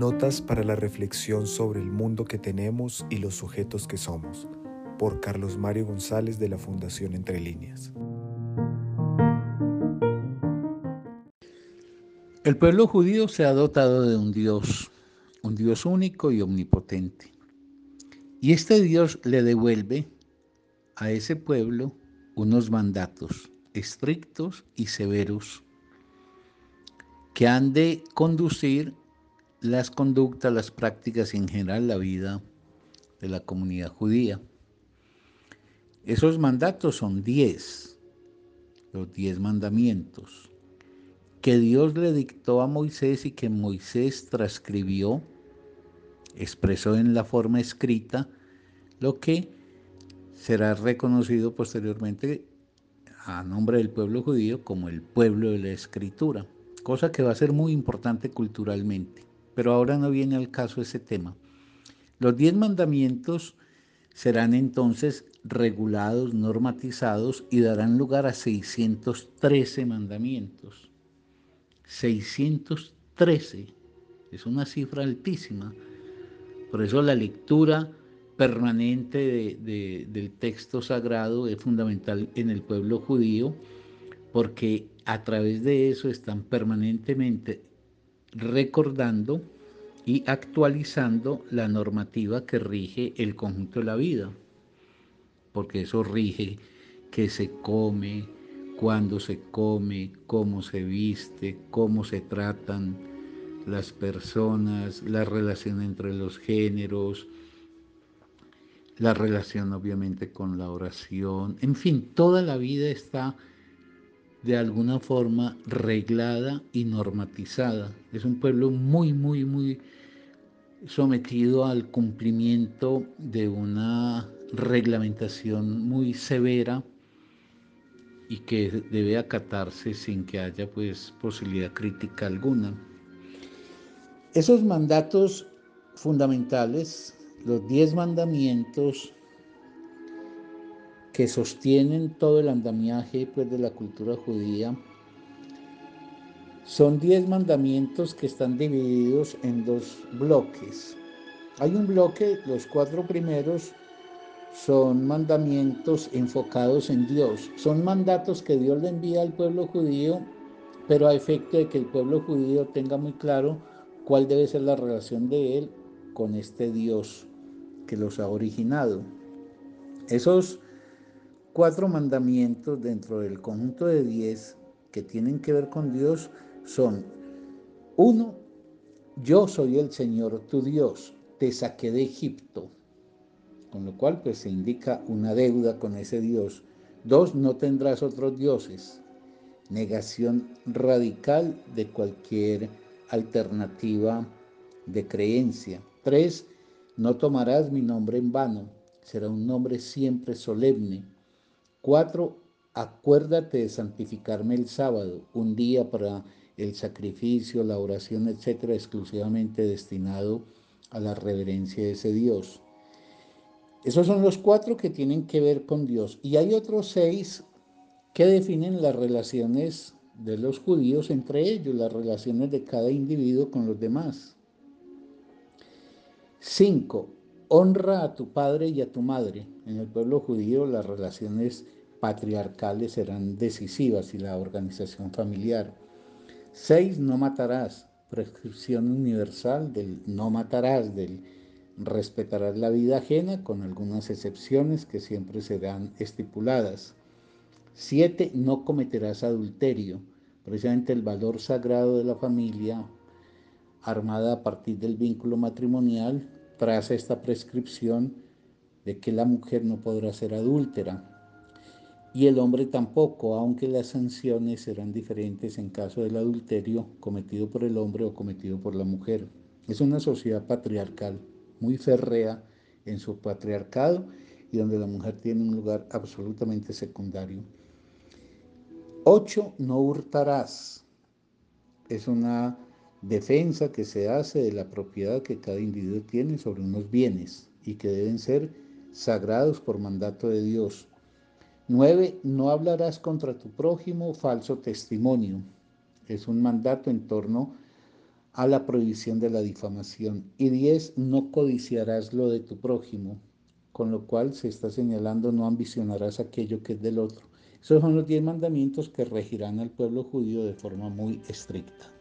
Notas para la reflexión sobre el mundo que tenemos y los sujetos que somos, por Carlos Mario González de la Fundación Entre Líneas. El pueblo judío se ha dotado de un Dios, un Dios único y omnipotente. Y este Dios le devuelve a ese pueblo unos mandatos estrictos y severos que han de conducir las conductas, las prácticas y en general la vida de la comunidad judía. Esos mandatos son diez, los diez mandamientos que Dios le dictó a Moisés y que Moisés transcribió, expresó en la forma escrita, lo que será reconocido posteriormente a nombre del pueblo judío como el pueblo de la escritura, cosa que va a ser muy importante culturalmente. Pero ahora no viene al caso ese tema. Los diez mandamientos serán entonces regulados, normatizados y darán lugar a 613 mandamientos. 613 es una cifra altísima. Por eso la lectura permanente del texto sagrado es fundamental en el pueblo judío, porque a través de eso están permanentemente recordando y actualizando la normativa que rige el conjunto de la vida, porque eso rige qué se come, cuándo se come, cómo se viste, cómo se tratan las personas, la relación entre los géneros, la relación obviamente con la oración, en fin, toda la vida está de alguna forma reglada y normatizada. Es un pueblo muy, muy, muy sometido al cumplimiento de una reglamentación muy severa y que debe acatarse sin que haya pues posibilidad crítica alguna. Esos mandatos fundamentales, los diez mandamientos, que sostienen todo el andamiaje pues, de la cultura judía. Son diez mandamientos que están divididos en dos bloques. Hay un bloque, los cuatro primeros son mandamientos enfocados en Dios. Son mandatos que Dios le envía al pueblo judío, pero a efecto de que el pueblo judío tenga muy claro cuál debe ser la relación de él con este Dios que los ha originado. Esos cuatro mandamientos dentro del conjunto de diez que tienen que ver con Dios son, uno, yo soy el Señor tu Dios, te saqué de Egipto, con lo cual pues se indica una deuda con ese Dios. Dos, no tendrás otros dioses, negación radical de cualquier alternativa de creencia. Tres, no tomarás mi nombre en vano, será un nombre siempre solemne. Cuatro, acuérdate de santificarme el sábado, un día para el sacrificio, la oración, etcétera, exclusivamente destinado a la reverencia de ese Dios. Esos son los cuatro que tienen que ver con Dios. Y hay otros seis que definen las relaciones de los judíos entre ellos, las relaciones de cada individuo con los demás. Cinco, honra a tu padre y a tu madre. En el pueblo judío las relaciones patriarcales serán decisivas y la organización familiar. Seis, no matarás. Prescripción universal del no matarás, del respetarás la vida ajena, con algunas excepciones que siempre serán estipuladas. Siete, no cometerás adulterio. Precisamente el valor sagrado de la familia, armada a partir del vínculo matrimonial, traza esta prescripción de que la mujer no podrá ser adúltera y el hombre tampoco, aunque las sanciones serán diferentes en caso del adulterio cometido por el hombre o cometido por la mujer. Es una sociedad patriarcal, muy férrea en su patriarcado y donde la mujer tiene un lugar absolutamente secundario. Ocho, no hurtarás. Es una defensa que se hace de la propiedad que cada individuo tiene sobre unos bienes y que deben ser sagrados por mandato de Dios. Nueve, no hablarás contra tu prójimo falso testimonio. Es un mandato en torno a la prohibición de la difamación. Y 10, no codiciarás lo de tu prójimo, con lo cual se está señalando no ambicionarás aquello que es del otro. Esos son los 10 mandamientos que regirán al pueblo judío de forma muy estricta.